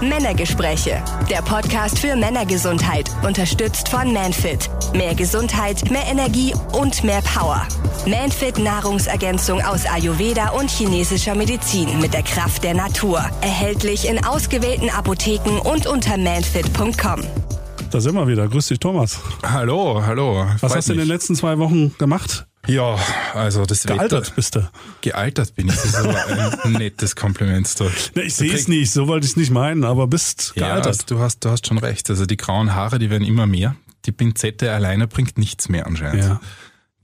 Männergespräche. Der Podcast für Männergesundheit. Unterstützt von Manfit. Mehr Gesundheit, mehr Energie und mehr Power. Manfit Nahrungsergänzung aus Ayurveda und chinesischer Medizin mit der Kraft der Natur. Erhältlich in ausgewählten Apotheken und unter manfit.com. Da sind wir wieder. Grüß dich, Thomas. Hallo, hallo. Was Freut hast du in den letzten zwei Wochen gemacht? Ja, also das Gealtert Wetter. bist du. Gealtert bin ich. Das ist aber ein nettes Kompliment. Du. Ne, ich sehe es nicht, so wollte ich es nicht meinen, aber bist Ja, gealtert. du hast, du hast schon recht. Also die grauen Haare, die werden immer mehr. Die Pinzette alleine bringt nichts mehr anscheinend. Ja.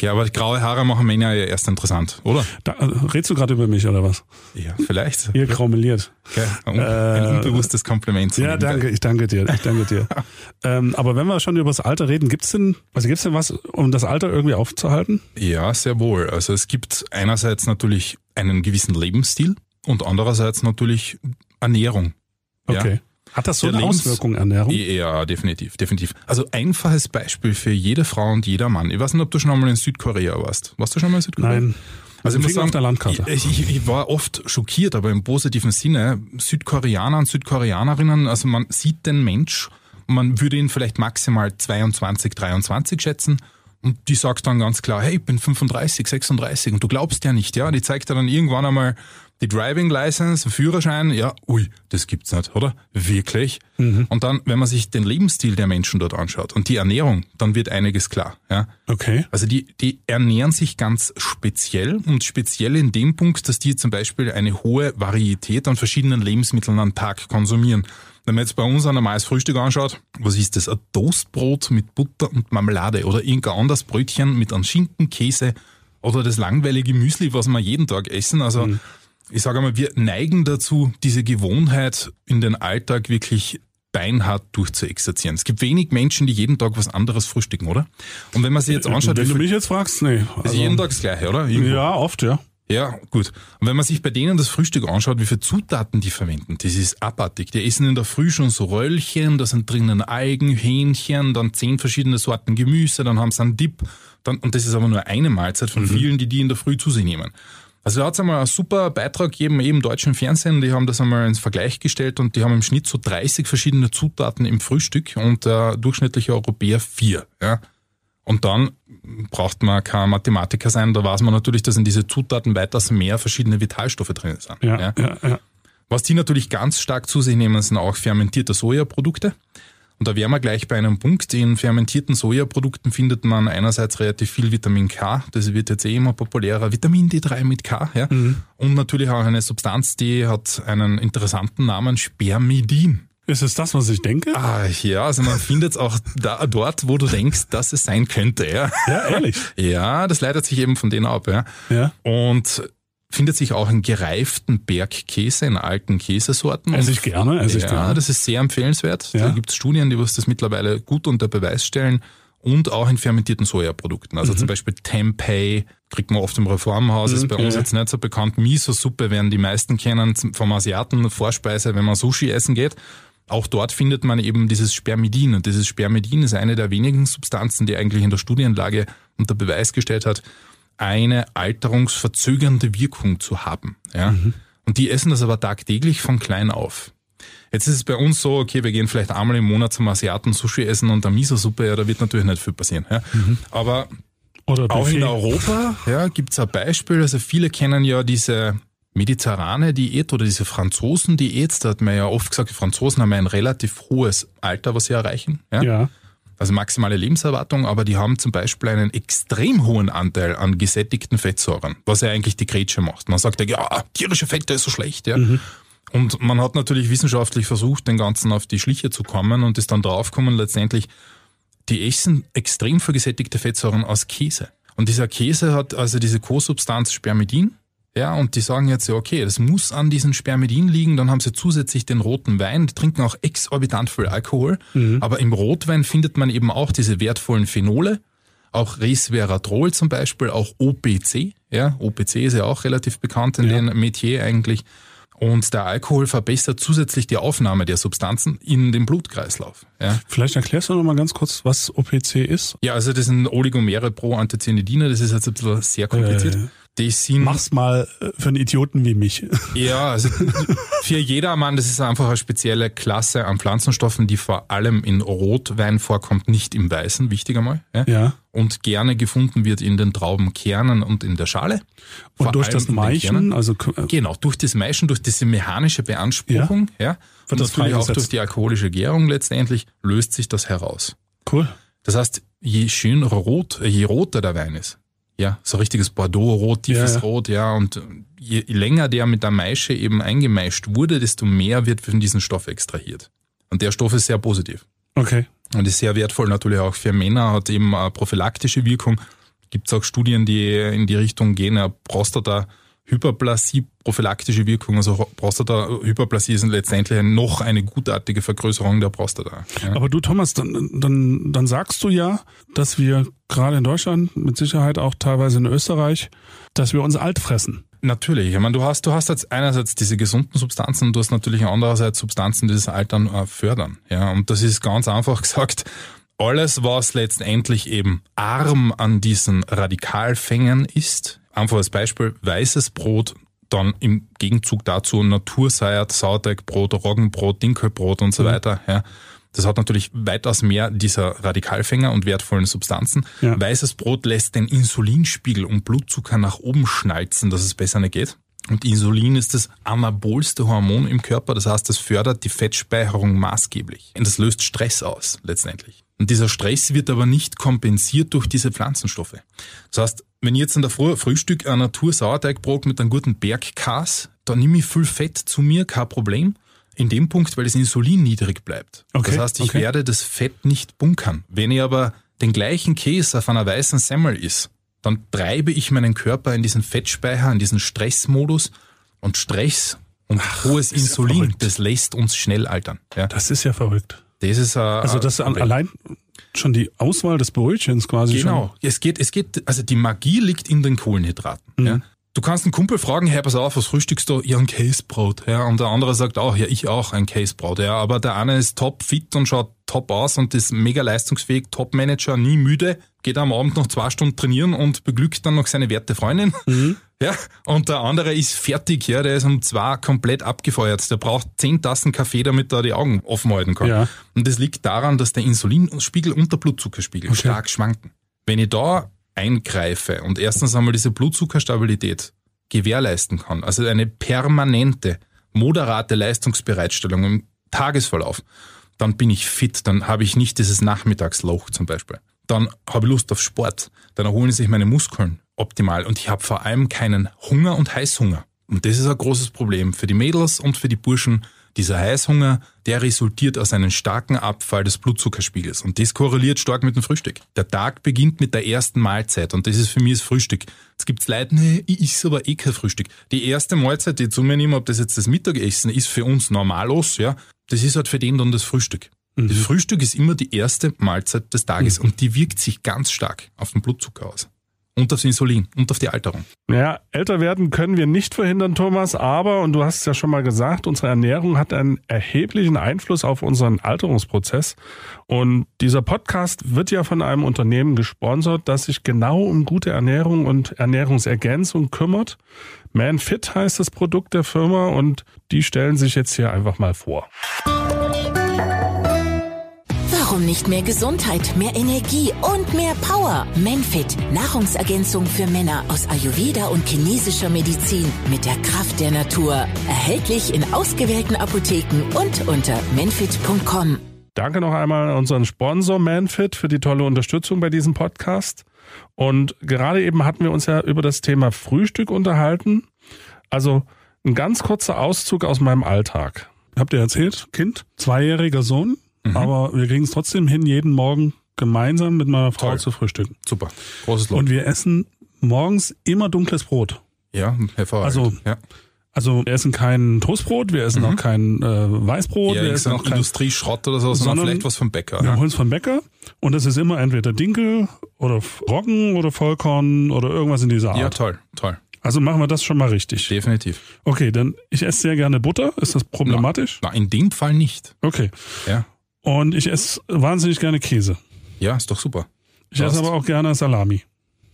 Ja, aber graue Haare machen Männer ja erst interessant, oder? Da, äh, redst du gerade über mich oder was? Ja, vielleicht. Ihr graumeliert. Okay. Ein, ein unbewusstes Kompliment. Ja, danke, ich danke dir, ich danke dir. ähm, aber wenn wir schon über das Alter reden, gibt's denn, also gibt's denn was, um das Alter irgendwie aufzuhalten? Ja, sehr wohl. Also es gibt einerseits natürlich einen gewissen Lebensstil und andererseits natürlich Ernährung. Ja. Hat das so eine Lebens- Auswirkung, Ernährung? Ja, definitiv, definitiv. Also einfaches Beispiel für jede Frau und jeder Mann. Ich weiß nicht, ob du schon einmal in Südkorea warst. Warst du schon mal in Südkorea? Nein. Also ich muss sagen, auf der Landkarte. Ich, ich, ich war oft schockiert, aber im positiven Sinne. Südkoreaner und Südkoreanerinnen, also man sieht den Mensch, man würde ihn vielleicht maximal 22, 23 schätzen. Und die sagt dann ganz klar, hey, ich bin 35, 36 und du glaubst ja nicht, ja. Die zeigt dir dann irgendwann einmal die Driving License, Führerschein, ja, ui, das gibt's nicht, oder? Wirklich? Und dann, wenn man sich den Lebensstil der Menschen dort anschaut und die Ernährung, dann wird einiges klar, ja. Okay. Also die, die ernähren sich ganz speziell und speziell in dem Punkt, dass die zum Beispiel eine hohe Varietät an verschiedenen Lebensmitteln am Tag konsumieren. Wenn man jetzt bei uns ein normales Frühstück anschaut, was ist das? Ein Toastbrot mit Butter und Marmelade oder irgendein anderes Brötchen mit einem Schinken, Käse oder das langweilige Müsli, was wir jeden Tag essen. Also ich sage einmal, wir neigen dazu, diese Gewohnheit in den Alltag wirklich beinhart durchzuexerzieren. Es gibt wenig Menschen, die jeden Tag was anderes frühstücken, oder? Und wenn man sich jetzt anschaut, Wenn du mich jetzt fragst, nee. ist Also, jeden Tag das Gleiche, oder? Irgendwo. ja, oft, ja. Ja, gut. Und wenn man sich bei denen das Frühstück anschaut, wie viele Zutaten die verwenden, das ist abartig. Die essen in der Früh schon so Röllchen, da sind drinnen Algen, Hähnchen, dann zehn verschiedene Sorten Gemüse, dann haben sie einen Dip. Dann, und das ist aber nur eine Mahlzeit von vielen, die die in der Früh zu sich nehmen. Also da hat es einmal einen super Beitrag gegeben, eben im deutschen Fernsehen, die haben das einmal ins Vergleich gestellt und die haben im Schnitt so 30 verschiedene Zutaten im Frühstück und der durchschnittliche Europäer vier. Ja. Und dann braucht man kein Mathematiker sein, da weiß man natürlich, dass in diese Zutaten weitaus mehr verschiedene Vitalstoffe drin sind. Ja, ja. Was die natürlich ganz stark zu sich nehmen, sind auch fermentierte Sojaprodukte. Und da wären wir gleich bei einem Punkt. In fermentierten Sojaprodukten findet man einerseits relativ viel Vitamin K, das wird jetzt eh immer populärer, Vitamin D3 mit K, ja. Und natürlich auch eine Substanz, die hat einen interessanten Namen, Spermidin. Ist es das, was ich denke? Ah, ja, also man findet es auch da, dort, wo du denkst, dass es sein könnte, ja. Ja, ehrlich. Ja, das leitet sich eben von denen ab, ja. Ja. Und findet sich auch in gereiften Bergkäse, in alten Käsesorten. Esse ich gerne, esse ich ja, gerne. das ist sehr empfehlenswert. Ja. Da gibt es Studien, die was das mittlerweile gut unter Beweis stellen. Und auch in fermentierten Sojaprodukten. Also zum Beispiel Tempeh kriegt man oft im Reformhaus, ist bei uns ja. jetzt nicht so bekannt. Miso-Suppe werden die meisten kennen vom Asiaten, Vorspeise, wenn man Sushi essen geht. Auch dort findet man eben dieses Spermidin. Und dieses Spermidin ist eine der wenigen Substanzen, die eigentlich in der Studienlage unter Beweis gestellt hat, eine alterungsverzögernde Wirkung zu haben. Ja? Und die essen das aber tagtäglich von klein auf. Jetzt ist es bei uns so, okay, wir gehen vielleicht einmal im Monat zum Asiaten Sushi essen und eine Miso-Suppe, ja, da wird natürlich nicht viel passieren. Ja? Aber Oder auch in. Europa ja, gibt es ein Beispiel. Also viele kennen ja diese mediterrane Diät oder diese Franzosen-Diät. Da hat man ja oft gesagt, die Franzosen haben ein relativ hohes Alter, was sie erreichen. Ja? Ja. Also maximale Lebenserwartung, aber die haben zum Beispiel einen extrem hohen Anteil an gesättigten Fettsäuren, was ja eigentlich die Grätsche macht. Man sagt ja, ja, tierische Fette ist so schlecht, ja. Und man hat natürlich wissenschaftlich versucht, den Ganzen auf die Schliche zu kommen und ist dann draufgekommen, letztendlich, die essen extrem viel gesättigte Fettsäuren aus Käse. Und dieser Käse hat also diese Co-Substanz Spermidin. Ja, und die sagen jetzt ja, okay, das muss an diesen Spermidin liegen, dann haben sie zusätzlich den roten Wein, die trinken auch exorbitant viel Alkohol, aber im Rotwein findet man eben auch diese wertvollen Phenole, auch Resveratrol zum Beispiel, auch OPC, ja, OPC ist ja auch relativ bekannt in Ja. den Metier eigentlich. Und der Alkohol verbessert zusätzlich die Aufnahme der Substanzen in den Blutkreislauf. Ja. Vielleicht erklärst du noch mal ganz kurz, was OPC ist. Ja, also das sind Oligomere pro Anthocyanidine, das ist jetzt ein bisschen sehr kompliziert. Äh. Die sind, Mach's mal äh, für einen Idioten wie mich. ja, also für jedermann, das ist einfach eine spezielle Klasse an Pflanzenstoffen, die vor allem in Rotwein vorkommt, nicht im Weißen, wichtig einmal. Ja? Ja. Und gerne gefunden wird in den Traubenkernen und in der Schale. Und Vor durch das Maischen, also äh, Genau, durch das Maischen, durch diese mechanische Beanspruchung, ja, und das natürlich auch durch die alkoholische Gärung letztendlich löst sich das heraus. cool. Das heißt, je schön rot, je roter der Wein ist, ja, so richtiges Bordeaux-Rot, tiefes Ja, ja. Rot, ja, und je länger der mit der Maische eben eingemeischt wurde, desto mehr wird von diesem Stoff extrahiert. Und der Stoff ist sehr positiv. Okay. Und ist sehr wertvoll natürlich auch für Männer, hat eben eine prophylaktische Wirkung. Gibt es auch Studien, die in die Richtung gehen, eine Prostata-Hyperplasie, prophylaktische Wirkung. Also Prostata-Hyperplasie ist letztendlich noch eine gutartige Vergrößerung der Prostata. Ja. Aber du, Thomas, dann, dann, dann sagst du ja, dass wir gerade in Deutschland, mit Sicherheit auch teilweise in Österreich, dass wir uns alt fressen. Natürlich. Ich meine, du hast, du hast jetzt einerseits diese gesunden Substanzen und du hast natürlich andererseits Substanzen, die das Altern äh, fördern. Ja, und das ist ganz einfach gesagt, alles, was letztendlich eben arm an diesen Radikalfängern ist, einfach als Beispiel weißes Brot, dann im Gegenzug dazu Naturseiert, Sauerteigbrot, Roggenbrot, Dinkelbrot und so weiter. Ja. Das hat natürlich weitaus mehr dieser Radikalfänger und wertvollen Substanzen. Ja. Weißes Brot lässt den Insulinspiegel und Blutzucker nach oben schnalzen, dass es besser nicht geht. Und Insulin ist das anabolste Hormon im Körper, das heißt, es fördert die Fettspeicherung maßgeblich. Und das löst Stress aus, letztendlich. Und dieser Stress wird aber nicht kompensiert durch diese Pflanzenstoffe. Das heißt, wenn ich jetzt in der Früh Frühstück ein Natur-Sauerteigbrot mit einem guten Bergkas, dann nehme ich viel Fett zu mir, kein Problem. In dem Punkt, weil das Insulin niedrig bleibt. Okay, das heißt, ich okay. werde das Fett nicht bunkern. Wenn ich aber den gleichen Käse auf einer weißen Semmel isst, dann treibe ich meinen Körper in diesen Fettspeicher, in diesen Stressmodus und Stress und hohes ist ja Insulin, verrückt. das lässt uns schnell altern. Ja, Das ist ja verrückt. das ist äh, Also das an, allein schon die Auswahl des Brötchens quasi Genau. Es geht, es geht, also die Magie liegt in den Kohlenhydraten. Mhm. Ja. Du kannst einen Kumpel fragen, hey, pass auf, was frühstückst du? Ja, ein Käsebrot. Ja, und der andere sagt auch, ja, ich auch ein Käsebrot. Ja, aber der eine ist top fit und schaut top aus und ist mega leistungsfähig, top Manager, nie müde, geht am Abend noch zwei Stunden trainieren und beglückt dann noch seine werte Freundin. Mhm. Ja, und der andere ist fertig, ja, der ist um zwei komplett abgefeuert. Der braucht zehn Tassen Kaffee, damit er die Augen offen halten kann. Ja. Und das liegt daran, dass der Insulinspiegel und der Blutzuckerspiegel stark schwanken. Wenn ich da eingreife und erstens einmal diese Blutzuckerstabilität gewährleisten kann, also eine permanente, moderate Leistungsbereitstellung im Tagesverlauf, dann bin ich fit, dann habe ich nicht dieses Nachmittagsloch zum Beispiel. Dann habe ich Lust auf Sport, dann erholen sich meine Muskeln optimal und ich habe vor allem keinen Hunger und Heißhunger. Und das ist ein großes Problem für die Mädels und für die Burschen. Dieser Heißhunger, der resultiert aus einem starken Abfall des Blutzuckerspiegels. Und das korreliert stark mit dem Frühstück. Der Tag beginnt mit der ersten Mahlzeit und das ist für mich das Frühstück. Jetzt gibt's Leute, nee, ich isse aber eh kein Frühstück. Die erste Mahlzeit, die ich zu mir nehme, ob das jetzt das Mittagessen ist, für uns normalos, ja, das ist halt für den dann das Frühstück. Das Frühstück ist immer die erste Mahlzeit des Tages und die wirkt sich ganz stark auf den Blutzucker aus. Und aufs Insulin und auf die Alterung. Ja, älter werden können wir nicht verhindern, Thomas, aber, und du hast es ja schon mal gesagt, unsere Ernährung hat einen erheblichen Einfluss auf unseren Alterungsprozess. Und dieser Podcast wird ja von einem Unternehmen gesponsert, das sich genau um gute Ernährung und Ernährungsergänzung kümmert. ManFit heißt das Produkt der Firma und die stellen sich jetzt hier einfach mal vor. Warum nicht mehr Gesundheit, mehr Energie und mehr Power? Menfit, Nahrungsergänzung für Männer aus Ayurveda und chinesischer Medizin mit der Kraft der Natur. Erhältlich in ausgewählten Apotheken und unter menfit.com. Danke noch einmal an unseren Sponsor ManFit für die tolle Unterstützung bei diesem Podcast. Und gerade eben hatten wir uns ja über das Thema Frühstück unterhalten. Also ein ganz kurzer Auszug aus meinem Alltag. Habt ihr erzählt? Kind, zweijähriger Sohn, aber wir kriegen es trotzdem hin, jeden Morgen gemeinsam mit meiner Frau Toll. zu frühstücken. Super. Großes Lob. Und wir essen morgens immer dunkles Brot. ja, hervorragend. Also, ja. Also wir essen kein Toastbrot, wir essen auch kein äh, Weißbrot, Ja, wir essen auch kein Industrieschrott oder so, sondern, Sondern- vielleicht was vom Bäcker. Wir holen es vom Bäcker und es ist immer entweder Dinkel oder Roggen oder Vollkorn oder irgendwas in dieser Art. ja, toll, toll. Also machen wir das schon mal richtig. Definitiv. Okay, dann ich esse sehr gerne Butter. Ist das problematisch? Na, in dem Fall nicht. Okay. Ja. Und ich esse wahnsinnig gerne Käse. Ja, ist doch super. Ich esse aber auch gerne Salami.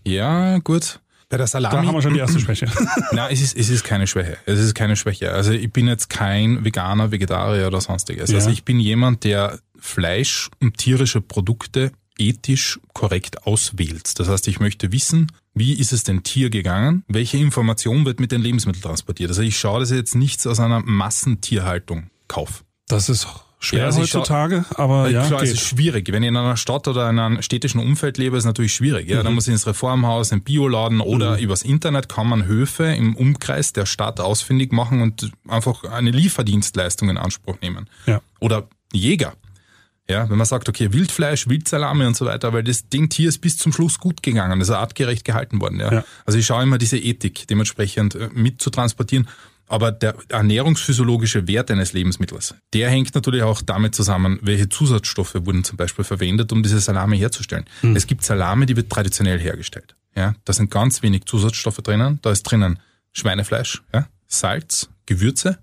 Ja, gut. Bei der Salami. Da haben wir schon die erste Schwäche. Nein, es ist, es ist keine Schwäche. Es ist keine Schwäche. Also ich bin jetzt kein Veganer, Vegetarier oder sonstiges. Ja. Also ich bin jemand, der Fleisch und tierische Produkte ethisch korrekt auswählt. Das heißt, ich möchte wissen, wie ist es dem Tier gegangen? Welche Information wird mit den Lebensmitteln transportiert? Also ich schaue, dass ich jetzt nichts aus einer Massentierhaltung kaufe. Das ist schwer Ja, heutzutage, aber ja, Klar, es geht. ist schwierig. Wenn ich in einer Stadt oder in einem städtischen Umfeld lebe, ist es natürlich schwierig. Ja, Mhm. dann muss ich ins Reformhaus, in den Bioladen oder übers Internet kann man Höfe im Umkreis der Stadt ausfindig machen und einfach eine Lieferdienstleistung in Anspruch nehmen. Ja. Oder Jäger. Ja, wenn man sagt, okay, Wildfleisch, Wildsalami und so weiter, weil das Ding Tier ist bis zum Schluss gut gegangen, ist artgerecht gehalten worden. Ja. Ja. Also ich schaue immer diese Ethik dementsprechend äh, mit zu transportieren. Aber der ernährungsphysiologische Wert eines Lebensmittels, der hängt natürlich auch damit zusammen, welche Zusatzstoffe wurden zum Beispiel verwendet, um diese Salami herzustellen. Es gibt Salami, die wird traditionell hergestellt. Ja, da sind ganz wenig Zusatzstoffe drinnen. Da ist drinnen Schweinefleisch, ja, Salz, Gewürze,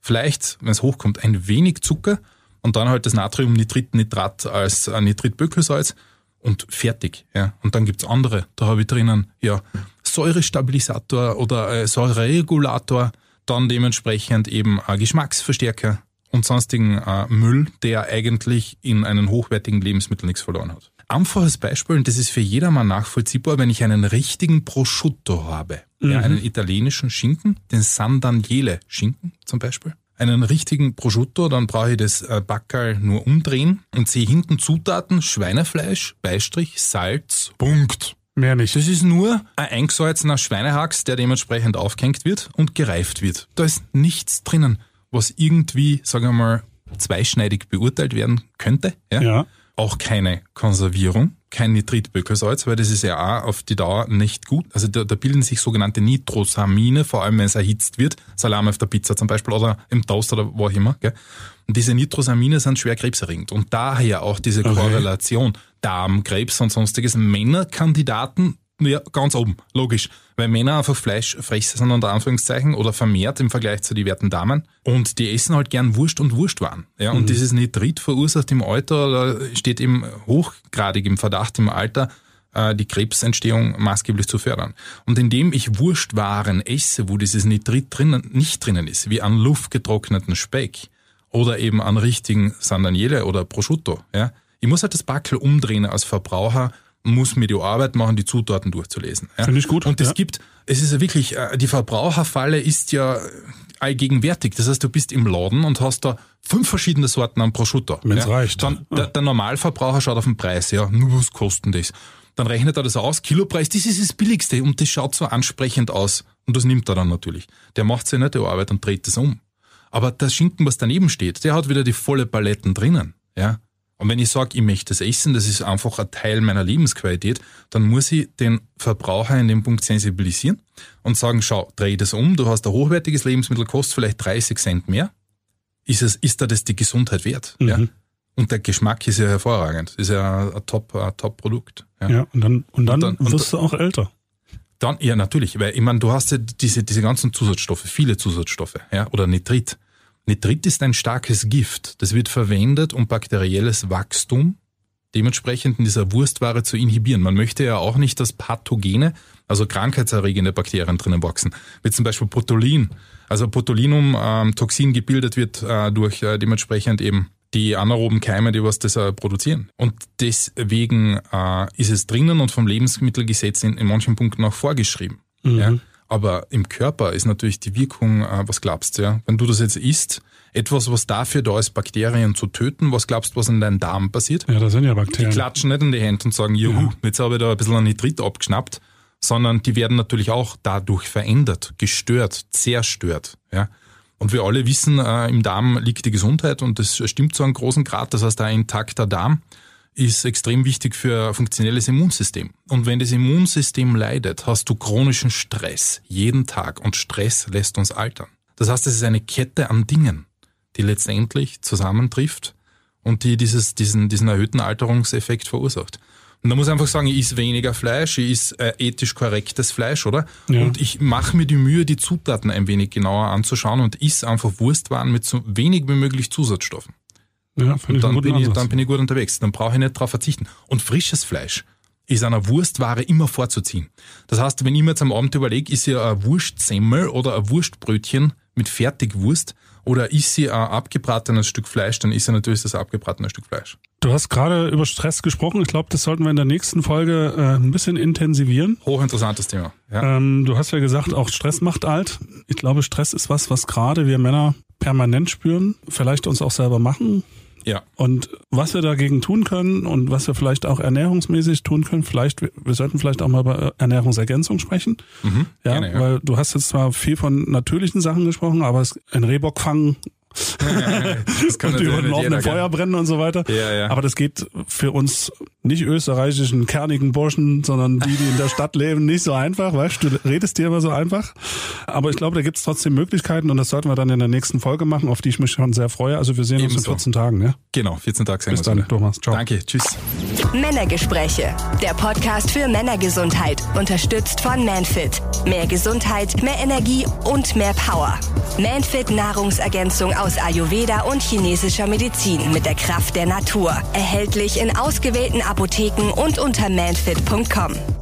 vielleicht, wenn es hochkommt, ein wenig Zucker und dann halt das Natriumnitrit-Nitrat als äh, Nitritbökelsalz und fertig. Ja. Und dann gibt's andere. Da habe ich drinnen ja Säurestabilisator oder äh, Säureregulator, dann dementsprechend eben äh, Geschmacksverstärker und sonstigen äh, Müll, der eigentlich in einen hochwertigen Lebensmittel nichts verloren hat. Einfaches Beispiel, und das ist für jedermann nachvollziehbar, wenn ich einen richtigen Prosciutto habe, ja, einen italienischen Schinken, den San Daniele Schinken zum Beispiel, einen richtigen Prosciutto, dann brauche ich das äh, Backerl nur umdrehen und sehe hinten Zutaten, Schweinefleisch, Beistrich, Salz, Punkt. Mehr nicht. Das ist nur ein eingesalzener Schweinehax, der dementsprechend aufgehängt wird und gereift wird. Da ist nichts drinnen, was irgendwie, sagen wir mal, zweischneidig beurteilt werden könnte. Ja? Ja. Auch keine Konservierung, kein Nitritbökelsalz, weil das ist ja auch auf die Dauer nicht gut. Also da, da bilden sich sogenannte Nitrosamine, vor allem wenn es erhitzt wird, Salami auf der Pizza zum Beispiel oder im Toast oder wo auch immer. Gell? Und diese Nitrosamine sind schwer krebserregend. Und daher auch diese Okay. Korrelation Darm, Krebs und sonstiges. Männerkandidaten, ja, ganz oben, logisch. Weil Männer einfach Fleischfresser sind unter Anführungszeichen oder vermehrt im Vergleich zu diversen Damen. Und die essen halt gern Wurst und Wurstwaren. Ja, und dieses Nitrit verursacht im Alter oder steht eben hochgradig im Verdacht im Alter, äh, die Krebsentstehung maßgeblich zu fördern. Und indem ich Wurstwaren esse, wo dieses Nitrit drinnen, nicht drinnen ist, wie an luftgetrockneten Speck oder eben an richtigen San Daniele oder Prosciutto, ja, ich muss halt das Backel umdrehen als Verbraucher, muss mir die Arbeit machen, die Zutaten durchzulesen. Ja. Finde ich gut, Und es ja. gibt, es ist ja wirklich, äh, die Verbraucherfalle ist ja allgegenwärtig. Das heißt, du bist im Laden und hast da fünf verschiedene Sorten an Prosciutto. Wenn's ja. reicht. Dann, der, der Normalverbraucher schaut auf den Preis, ja, nur was kostet das? Dann rechnet er das aus, Kilopreis, das ist das Billigste und das schaut so ansprechend aus. Und das nimmt er dann natürlich. Der macht sich nicht die Arbeit und dreht das um. Aber der Schinken, was daneben steht, der hat wieder die volle Paletten drinnen. Ja? Und wenn ich sage, ich möchte das essen, das ist einfach ein Teil meiner Lebensqualität, dann muss ich den Verbraucher in dem Punkt sensibilisieren und sagen, schau, dreh das um, du hast ein hochwertiges Lebensmittel, kostet vielleicht 30 Cent mehr. Ist, es, ist da das die Gesundheit wert? Ja? Und der Geschmack ist ja hervorragend. Ist ja ein Top, ein Top-Produkt. Ja. Ja, und dann, und dann, Und dann- und wirst du auch älter. Dann, ja, natürlich, weil ich meine, du hast ja diese, diese ganzen Zusatzstoffe, viele Zusatzstoffe, ja, oder Nitrit. Nitrit ist ein starkes Gift. Das wird verwendet, um bakterielles Wachstum dementsprechend in dieser Wurstware zu inhibieren. Man möchte ja auch nicht, dass Pathogene, also krankheitserregende Bakterien drinnen wachsen, wie zum Beispiel Botulin. Also Botulinum, ähm, Toxin gebildet wird äh, durch äh, dementsprechend eben die anaeroben Keime, die was das äh, produzieren. Und deswegen äh, ist es drinnen und vom Lebensmittelgesetz in, in manchen Punkten auch vorgeschrieben. Ja? Aber im Körper ist natürlich die Wirkung, äh, was glaubst du, ja? Wenn du das jetzt isst, etwas, was dafür da ist, Bakterien zu töten, was glaubst du, was in deinem Darm passiert? Ja, da sind ja Die Bakterien. klatschen nicht in die Hände und sagen, juhu, jetzt habe ich da ein bisschen an Nitrit abgeschnappt, sondern die werden natürlich auch dadurch verändert, gestört, zerstört. Ja? Und wir alle wissen, äh, im Darm liegt die Gesundheit und das stimmt zu einem großen Grad. Das heißt, ein intakter Darm ist extrem wichtig für ein funktionelles Immunsystem. Und wenn das Immunsystem leidet, hast du chronischen Stress jeden Tag und Stress lässt uns altern. Das heißt, es ist eine Kette an Dingen, die letztendlich zusammentrifft und die dieses, diesen, diesen erhöhten Alterungseffekt verursacht. Und da muss ich einfach sagen, ich esse weniger Fleisch, ich esse äh, ethisch korrektes Fleisch, oder? Ja. Und ich mache mir die Mühe, die Zutaten ein wenig genauer anzuschauen und isse einfach Wurstwaren mit so wenig wie möglich Zusatzstoffen. Ja, einen Dann bin ich, dann bin ich gut unterwegs. Dann brauche ich nicht drauf verzichten. Und frisches Fleisch ist einer Wurstware immer vorzuziehen. Das heißt, wenn ich mir jetzt am Abend überlege, ist ja ein Wurstsemmel oder ein Wurstbrötchen mit Fertigwurst oder ist sie ein abgebratenes Stück Fleisch, dann ist ja natürlich das abgebratene Stück Fleisch. Du hast gerade über Stress gesprochen. Ich glaube, das sollten wir in der nächsten Folge äh, ein bisschen intensivieren. Hochinteressantes Thema. Ja. Ähm, du hast ja gesagt, auch Stress macht alt. Ich glaube, Stress ist was, was gerade wir Männer permanent spüren, vielleicht uns auch selber machen. Ja. Und was wir dagegen tun können und was wir vielleicht auch ernährungsmäßig tun können, vielleicht, wir sollten vielleicht auch mal über Ernährungsergänzung sprechen. Mhm, ja, gerne, ja. weil du hast jetzt zwar viel von natürlichen Sachen gesprochen, aber es, ein Rehbock fangen und über den gell? Feuer brennen und so weiter. Ja, ja. Aber das geht für uns nicht österreichischen, kernigen Burschen, sondern die, die in der Stadt leben, nicht so einfach. Weißt du, du redest dir immer so einfach. Aber ich glaube, da gibt es trotzdem Möglichkeiten und das sollten wir dann in der nächsten Folge machen, auf die ich mich schon sehr freue. Also wir sehen uns in Ebenso. 14 Tagen. Ja? Genau, 14 Tage sehen Bis wir dann, uns wieder. Thomas. Ciao. Danke, tschüss. Männergespräche. Der Podcast für Männergesundheit. Unterstützt von Manfit. Mehr Gesundheit, mehr Energie und mehr Power. Manfit Nahrungsergänzung aus Ayurveda und chinesischer Medizin mit der Kraft der Natur. Erhältlich in ausgewählten Apotheken und unter manfit.com.